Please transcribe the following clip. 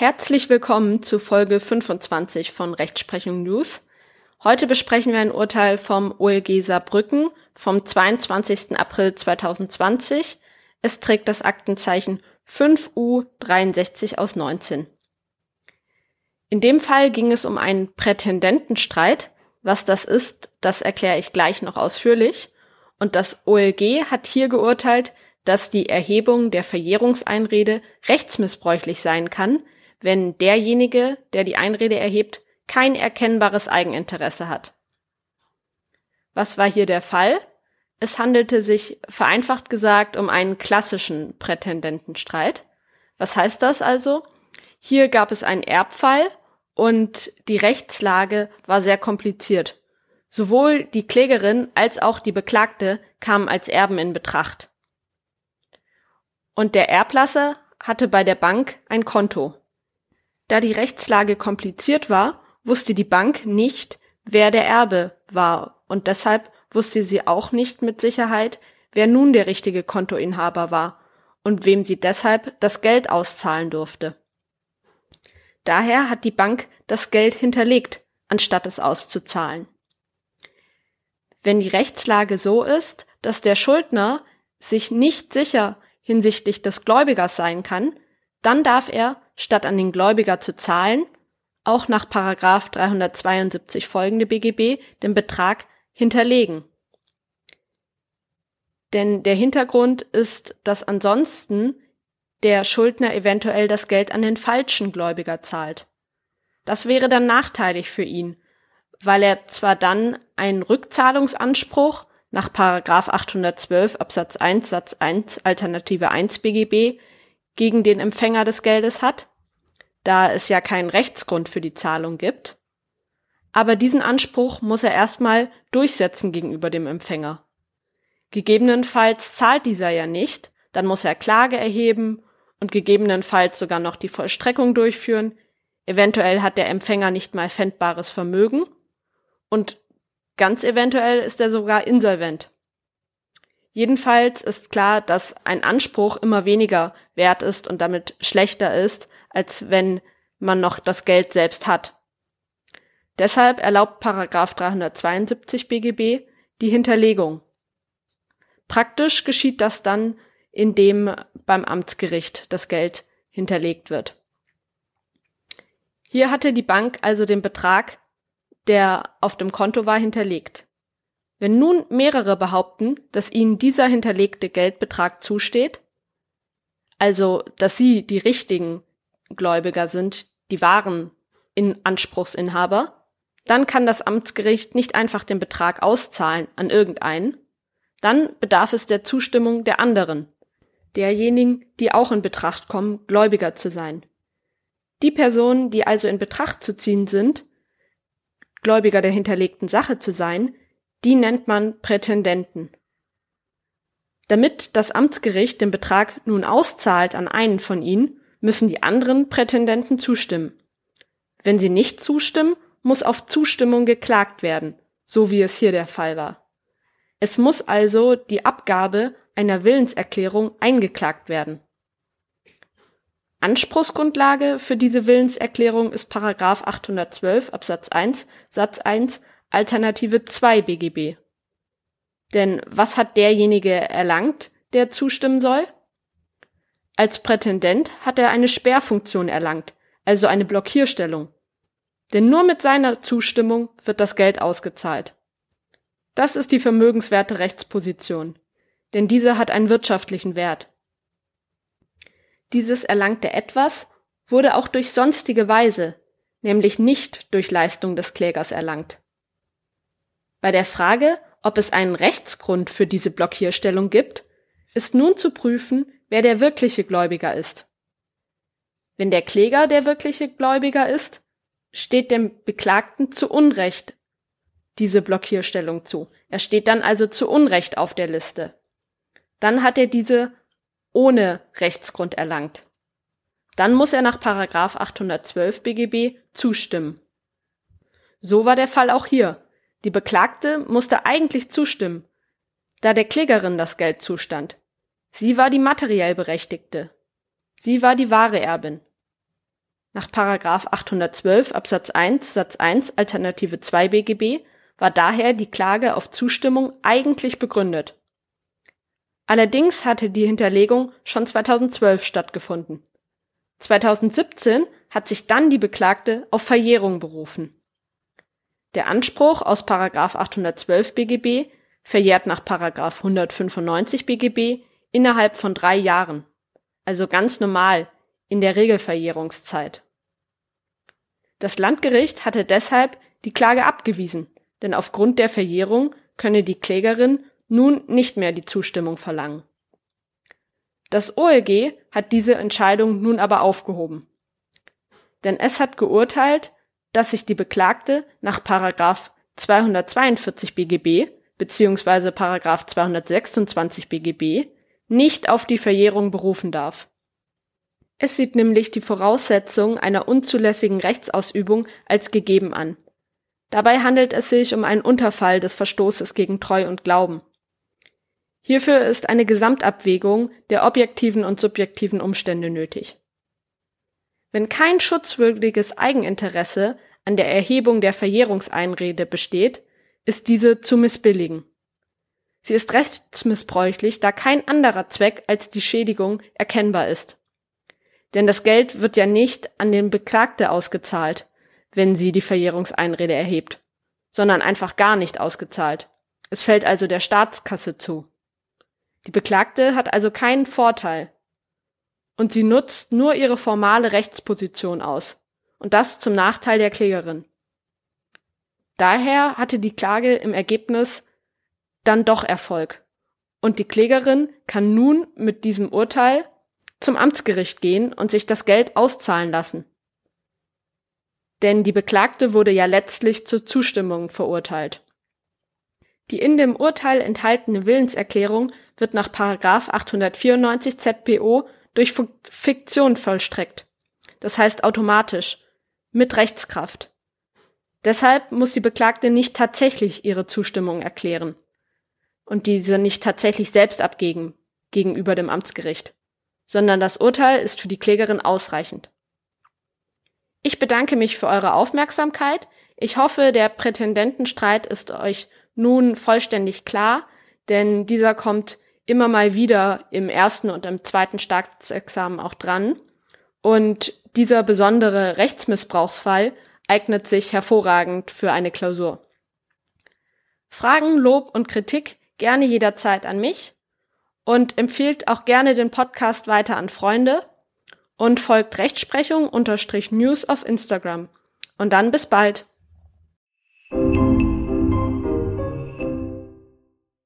Herzlich willkommen zu Folge 25 von Rechtsprechung News. Heute besprechen wir ein Urteil vom OLG Saarbrücken vom 22. April 2020. Es trägt das Aktenzeichen 5U63 aus 19. In dem Fall ging es um einen Prätendentenstreit. Was das ist, das erkläre ich gleich noch ausführlich. Und das OLG hat hier geurteilt, dass die Erhebung der Verjährungseinrede rechtsmissbräuchlich sein kann, wenn derjenige, der die Einrede erhebt, kein erkennbares Eigeninteresse hat. Was war hier der Fall? Es handelte sich vereinfacht gesagt um einen klassischen Prätendentenstreit. Was heißt das also? Hier gab es einen Erbfall und die Rechtslage war sehr kompliziert. Sowohl die Klägerin als auch die Beklagte kamen als Erben in Betracht und der Erblasser hatte bei der Bank ein Konto. Da die Rechtslage kompliziert war, wusste die Bank nicht, wer der Erbe war, und deshalb wusste sie auch nicht mit Sicherheit, wer nun der richtige Kontoinhaber war und wem sie deshalb das Geld auszahlen durfte. Daher hat die Bank das Geld hinterlegt, anstatt es auszuzahlen. Wenn die Rechtslage so ist, dass der Schuldner sich nicht sicher hinsichtlich des Gläubigers sein kann, dann darf er, statt an den Gläubiger zu zahlen, auch nach Paragraph 372 folgende BGB den Betrag hinterlegen. Denn der Hintergrund ist, dass ansonsten der Schuldner eventuell das Geld an den falschen Gläubiger zahlt. Das wäre dann nachteilig für ihn, weil er zwar dann einen Rückzahlungsanspruch nach Paragraph 812 Absatz 1 Satz 1 Alternative 1 BGB gegen den Empfänger des Geldes hat, da es ja keinen Rechtsgrund für die Zahlung gibt. Aber diesen Anspruch muss er erstmal durchsetzen gegenüber dem Empfänger. Gegebenenfalls zahlt dieser ja nicht, dann muss er Klage erheben und gegebenenfalls sogar noch die Vollstreckung durchführen. Eventuell hat der Empfänger nicht mal fändbares Vermögen und Ganz eventuell ist er sogar insolvent. Jedenfalls ist klar, dass ein Anspruch immer weniger wert ist und damit schlechter ist, als wenn man noch das Geld selbst hat. Deshalb erlaubt Paragraph 372 BGB die Hinterlegung. Praktisch geschieht das dann, indem beim Amtsgericht das Geld hinterlegt wird. Hier hatte die Bank also den Betrag der auf dem Konto war, hinterlegt. Wenn nun mehrere behaupten, dass ihnen dieser hinterlegte Geldbetrag zusteht, also dass sie die richtigen Gläubiger sind, die wahren in Anspruchsinhaber, dann kann das Amtsgericht nicht einfach den Betrag auszahlen an irgendeinen, dann bedarf es der Zustimmung der anderen, derjenigen, die auch in Betracht kommen, Gläubiger zu sein. Die Personen, die also in Betracht zu ziehen sind, Gläubiger der hinterlegten Sache zu sein, die nennt man Prätendenten. Damit das Amtsgericht den Betrag nun auszahlt an einen von ihnen, müssen die anderen Prätendenten zustimmen. Wenn sie nicht zustimmen, muss auf Zustimmung geklagt werden, so wie es hier der Fall war. Es muss also die Abgabe einer Willenserklärung eingeklagt werden. Anspruchsgrundlage für diese Willenserklärung ist Paragraph 812 Absatz 1 Satz 1 Alternative 2 BGB. Denn was hat derjenige erlangt, der zustimmen soll? Als Prätendent hat er eine Sperrfunktion erlangt, also eine Blockierstellung. Denn nur mit seiner Zustimmung wird das Geld ausgezahlt. Das ist die vermögenswerte Rechtsposition, denn diese hat einen wirtschaftlichen Wert. Dieses erlangte Etwas wurde auch durch sonstige Weise, nämlich nicht durch Leistung des Klägers erlangt. Bei der Frage, ob es einen Rechtsgrund für diese Blockierstellung gibt, ist nun zu prüfen, wer der wirkliche Gläubiger ist. Wenn der Kläger der wirkliche Gläubiger ist, steht dem Beklagten zu Unrecht diese Blockierstellung zu. Er steht dann also zu Unrecht auf der Liste. Dann hat er diese ohne Rechtsgrund erlangt. Dann muss er nach Paragraph 812 BGB zustimmen. So war der Fall auch hier. Die Beklagte musste eigentlich zustimmen, da der Klägerin das Geld zustand. Sie war die materiell Berechtigte. Sie war die wahre Erbin. nach 812 Absatz 1 Satz 1 Alternative 2 BGB war daher die Klage auf Zustimmung eigentlich begründet. Allerdings hatte die Hinterlegung schon 2012 stattgefunden. 2017 hat sich dann die Beklagte auf Verjährung berufen. Der Anspruch aus 812 BGB verjährt nach 195 BGB innerhalb von drei Jahren, also ganz normal in der Regelverjährungszeit. Das Landgericht hatte deshalb die Klage abgewiesen, denn aufgrund der Verjährung könne die Klägerin nun nicht mehr die Zustimmung verlangen. Das OLG hat diese Entscheidung nun aber aufgehoben. Denn es hat geurteilt, dass sich die Beklagte nach Paragraph 242 BGB bzw. Paragraph 226 BGB nicht auf die Verjährung berufen darf. Es sieht nämlich die Voraussetzung einer unzulässigen Rechtsausübung als gegeben an. Dabei handelt es sich um einen Unterfall des Verstoßes gegen Treu und Glauben. Hierfür ist eine Gesamtabwägung der objektiven und subjektiven Umstände nötig. Wenn kein schutzwürdiges Eigeninteresse an der Erhebung der Verjährungseinrede besteht, ist diese zu missbilligen. Sie ist rechtsmissbräuchlich, da kein anderer Zweck als die Schädigung erkennbar ist. Denn das Geld wird ja nicht an den Beklagte ausgezahlt, wenn sie die Verjährungseinrede erhebt, sondern einfach gar nicht ausgezahlt. Es fällt also der Staatskasse zu. Die Beklagte hat also keinen Vorteil. Und sie nutzt nur ihre formale Rechtsposition aus. Und das zum Nachteil der Klägerin. Daher hatte die Klage im Ergebnis dann doch Erfolg. Und die Klägerin kann nun mit diesem Urteil zum Amtsgericht gehen und sich das Geld auszahlen lassen. Denn die Beklagte wurde ja letztlich zur Zustimmung verurteilt. Die in dem Urteil enthaltene Willenserklärung wird nach 894 ZPO durch Fiktion vollstreckt. Das heißt automatisch, mit Rechtskraft. Deshalb muss die Beklagte nicht tatsächlich ihre Zustimmung erklären und diese nicht tatsächlich selbst abgeben gegenüber dem Amtsgericht, sondern das Urteil ist für die Klägerin ausreichend. Ich bedanke mich für eure Aufmerksamkeit. Ich hoffe, der Prätendentenstreit ist euch nun vollständig klar, denn dieser kommt immer mal wieder im ersten und im zweiten Staatsexamen auch dran. Und dieser besondere Rechtsmissbrauchsfall eignet sich hervorragend für eine Klausur. Fragen, Lob und Kritik gerne jederzeit an mich und empfiehlt auch gerne den Podcast weiter an Freunde und folgt Rechtsprechung unterstrich News auf Instagram. Und dann bis bald.